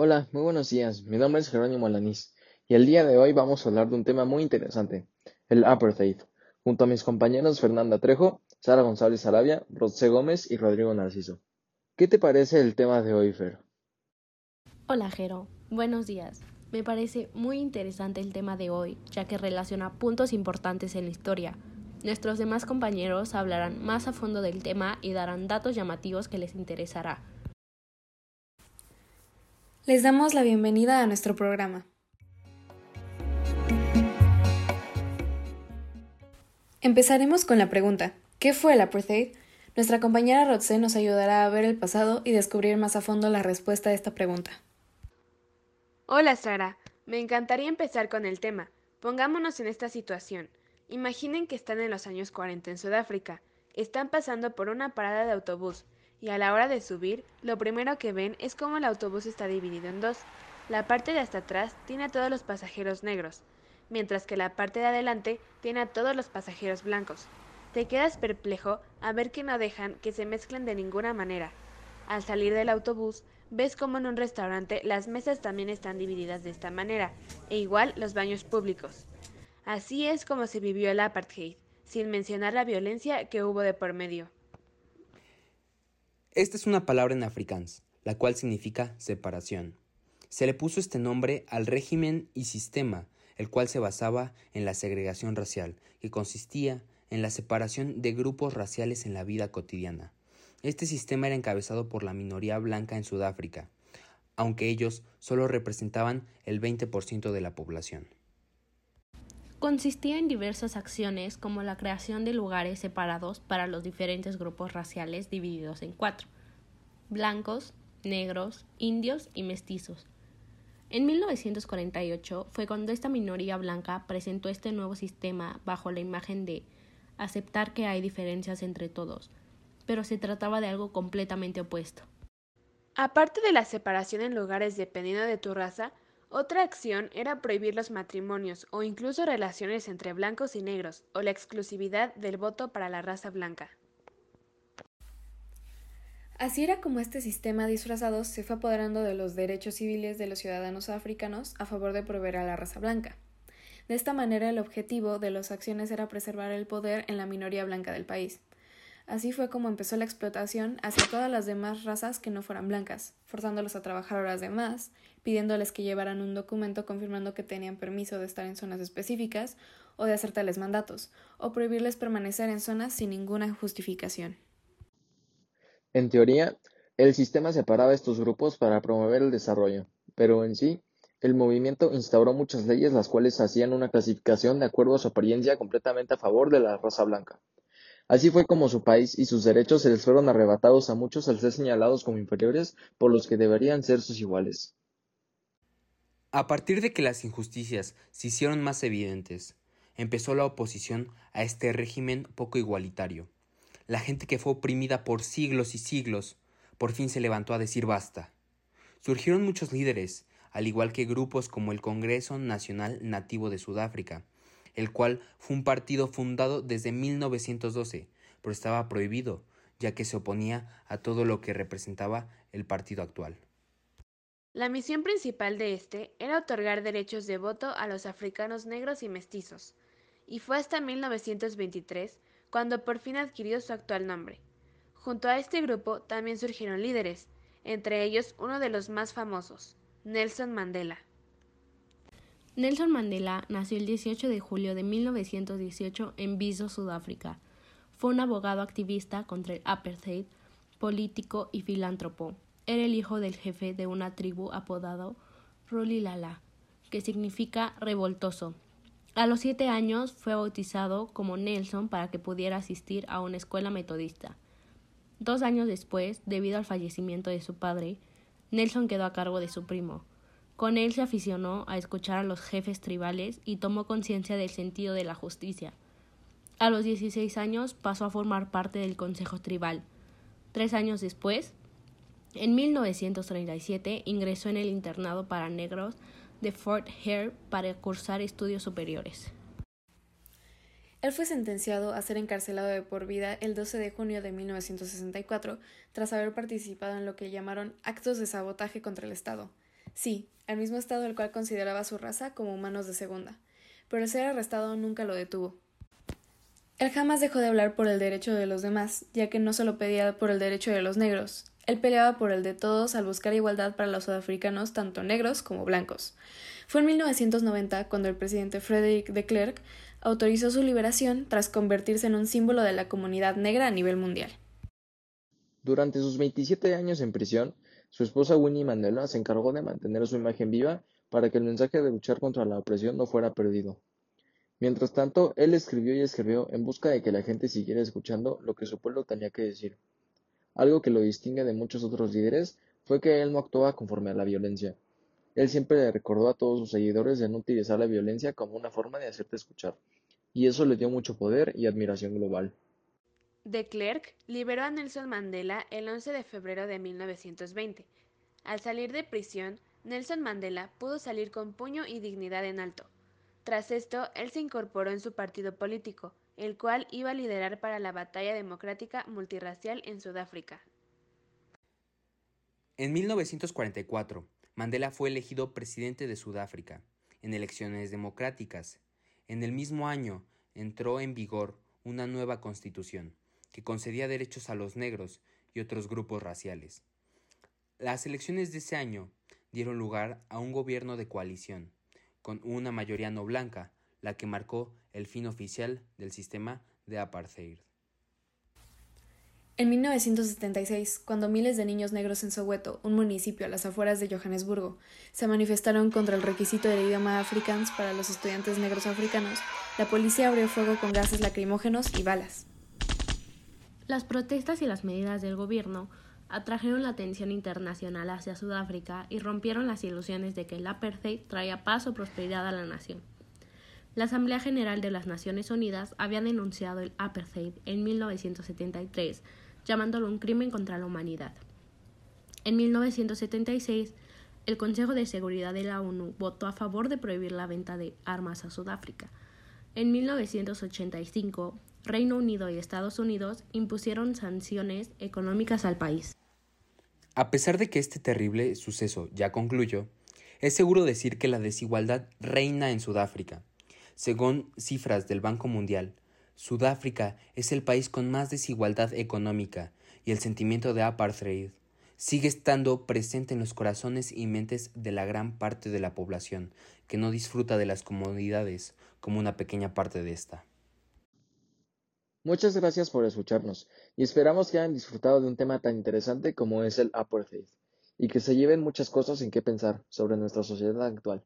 Hola, muy buenos días. Mi nombre es Jerónimo Alanís y el día de hoy vamos a hablar de un tema muy interesante, el apartheid, junto a mis compañeros Fernanda Trejo, Sara González Arabia, Rosé Gómez y Rodrigo Narciso. ¿Qué te parece el tema de hoy, Fer? Hola, Jero. Buenos días. Me parece muy interesante el tema de hoy, ya que relaciona puntos importantes en la historia. Nuestros demás compañeros hablarán más a fondo del tema y darán datos llamativos que les interesará. Les damos la bienvenida a nuestro programa. Empezaremos con la pregunta, ¿qué fue el apartheid? Nuestra compañera Rotze nos ayudará a ver el pasado y descubrir más a fondo la respuesta a esta pregunta. Hola Sara, me encantaría empezar con el tema. Pongámonos en esta situación. Imaginen que están en los años 40 en Sudáfrica. Están pasando por una parada de autobús y a la hora de subir, lo primero que ven es cómo el autobús está dividido en dos. La parte de hasta atrás tiene a todos los pasajeros negros, mientras que la parte de adelante tiene a todos los pasajeros blancos. Te quedas perplejo a ver que no dejan que se mezclen de ninguna manera. Al salir del autobús, ves como en un restaurante las mesas también están divididas de esta manera, e igual los baños públicos. Así es como se vivió el apartheid, sin mencionar la violencia que hubo de por medio. Esta es una palabra en afrikaans, la cual significa separación. Se le puso este nombre al régimen y sistema, el cual se basaba en la segregación racial, que consistía en la separación de grupos raciales en la vida cotidiana. Este sistema era encabezado por la minoría blanca en Sudáfrica, aunque ellos solo representaban el 20% de la población. Consistía en diversas acciones como la creación de lugares separados para los diferentes grupos raciales divididos en cuatro blancos, negros, indios y mestizos. En 1948 fue cuando esta minoría blanca presentó este nuevo sistema bajo la imagen de aceptar que hay diferencias entre todos, pero se trataba de algo completamente opuesto. Aparte de la separación en lugares dependiendo de tu raza, otra acción era prohibir los matrimonios o incluso relaciones entre blancos y negros o la exclusividad del voto para la raza blanca. Así era como este sistema disfrazado se fue apoderando de los derechos civiles de los ciudadanos africanos a favor de proveer a la raza blanca. De esta manera el objetivo de las acciones era preservar el poder en la minoría blanca del país. Así fue como empezó la explotación hacia todas las demás razas que no fueran blancas, forzándolos a trabajar horas de más, pidiéndoles que llevaran un documento confirmando que tenían permiso de estar en zonas específicas o de hacer tales mandatos, o prohibirles permanecer en zonas sin ninguna justificación. En teoría, el sistema separaba estos grupos para promover el desarrollo, pero en sí, el movimiento instauró muchas leyes las cuales hacían una clasificación de acuerdo a su apariencia completamente a favor de la raza blanca. Así fue como su país y sus derechos se les fueron arrebatados a muchos al ser señalados como inferiores por los que deberían ser sus iguales. A partir de que las injusticias se hicieron más evidentes, empezó la oposición a este régimen poco igualitario. La gente que fue oprimida por siglos y siglos, por fin se levantó a decir basta. Surgieron muchos líderes, al igual que grupos como el Congreso Nacional Nativo de Sudáfrica, el cual fue un partido fundado desde 1912, pero estaba prohibido, ya que se oponía a todo lo que representaba el partido actual. La misión principal de este era otorgar derechos de voto a los africanos negros y mestizos, y fue hasta 1923 cuando por fin adquirió su actual nombre. Junto a este grupo también surgieron líderes, entre ellos uno de los más famosos, Nelson Mandela. Nelson Mandela nació el 18 de julio de 1918 en Viso, Sudáfrica. Fue un abogado activista contra el apartheid, político y filántropo. Era el hijo del jefe de una tribu apodado Rulilala, que significa revoltoso. A los siete años fue bautizado como Nelson para que pudiera asistir a una escuela metodista. Dos años después, debido al fallecimiento de su padre, Nelson quedó a cargo de su primo, con él se aficionó a escuchar a los jefes tribales y tomó conciencia del sentido de la justicia. A los 16 años pasó a formar parte del Consejo Tribal. Tres años después, en 1937, ingresó en el internado para negros de Fort Hare para cursar estudios superiores. Él fue sentenciado a ser encarcelado de por vida el 12 de junio de 1964 tras haber participado en lo que llamaron actos de sabotaje contra el Estado. Sí, al mismo estado el cual consideraba su raza como humanos de segunda, pero el ser arrestado nunca lo detuvo. Él jamás dejó de hablar por el derecho de los demás, ya que no solo pedía por el derecho de los negros, él peleaba por el de todos al buscar igualdad para los sudafricanos, tanto negros como blancos. Fue en 1990 cuando el presidente Frederick de Klerk autorizó su liberación tras convertirse en un símbolo de la comunidad negra a nivel mundial. Durante sus 27 años en prisión, su esposa Winnie Mandela se encargó de mantener su imagen viva para que el mensaje de luchar contra la opresión no fuera perdido. Mientras tanto, él escribió y escribió en busca de que la gente siguiera escuchando lo que su pueblo tenía que decir. Algo que lo distingue de muchos otros líderes fue que él no actuaba conforme a la violencia. Él siempre le recordó a todos sus seguidores de no utilizar la violencia como una forma de hacerte escuchar, y eso le dio mucho poder y admiración global. De Klerk liberó a Nelson Mandela el 11 de febrero de 1920. Al salir de prisión, Nelson Mandela pudo salir con puño y dignidad en alto. Tras esto, él se incorporó en su partido político, el cual iba a liderar para la batalla democrática multirracial en Sudáfrica. En 1944, Mandela fue elegido presidente de Sudáfrica en elecciones democráticas. En el mismo año entró en vigor una nueva constitución que concedía derechos a los negros y otros grupos raciales. Las elecciones de ese año dieron lugar a un gobierno de coalición, con una mayoría no blanca, la que marcó el fin oficial del sistema de apartheid. En 1976, cuando miles de niños negros en Soweto, un municipio a las afueras de Johannesburgo, se manifestaron contra el requisito del idioma afrikaans para los estudiantes negros africanos, la policía abrió fuego con gases lacrimógenos y balas. Las protestas y las medidas del gobierno atrajeron la atención internacional hacia Sudáfrica y rompieron las ilusiones de que el apartheid traía paz o prosperidad a la nación. La Asamblea General de las Naciones Unidas había denunciado el apartheid en 1973, llamándolo un crimen contra la humanidad. En 1976, el Consejo de Seguridad de la ONU votó a favor de prohibir la venta de armas a Sudáfrica. En 1985, Reino Unido y Estados Unidos impusieron sanciones económicas al país. A pesar de que este terrible suceso ya concluyó, es seguro decir que la desigualdad reina en Sudáfrica. Según cifras del Banco Mundial, Sudáfrica es el país con más desigualdad económica y el sentimiento de apartheid sigue estando presente en los corazones y mentes de la gran parte de la población que no disfruta de las comodidades como una pequeña parte de esta. Muchas gracias por escucharnos y esperamos que hayan disfrutado de un tema tan interesante como es el apartheid y que se lleven muchas cosas en qué pensar sobre nuestra sociedad actual.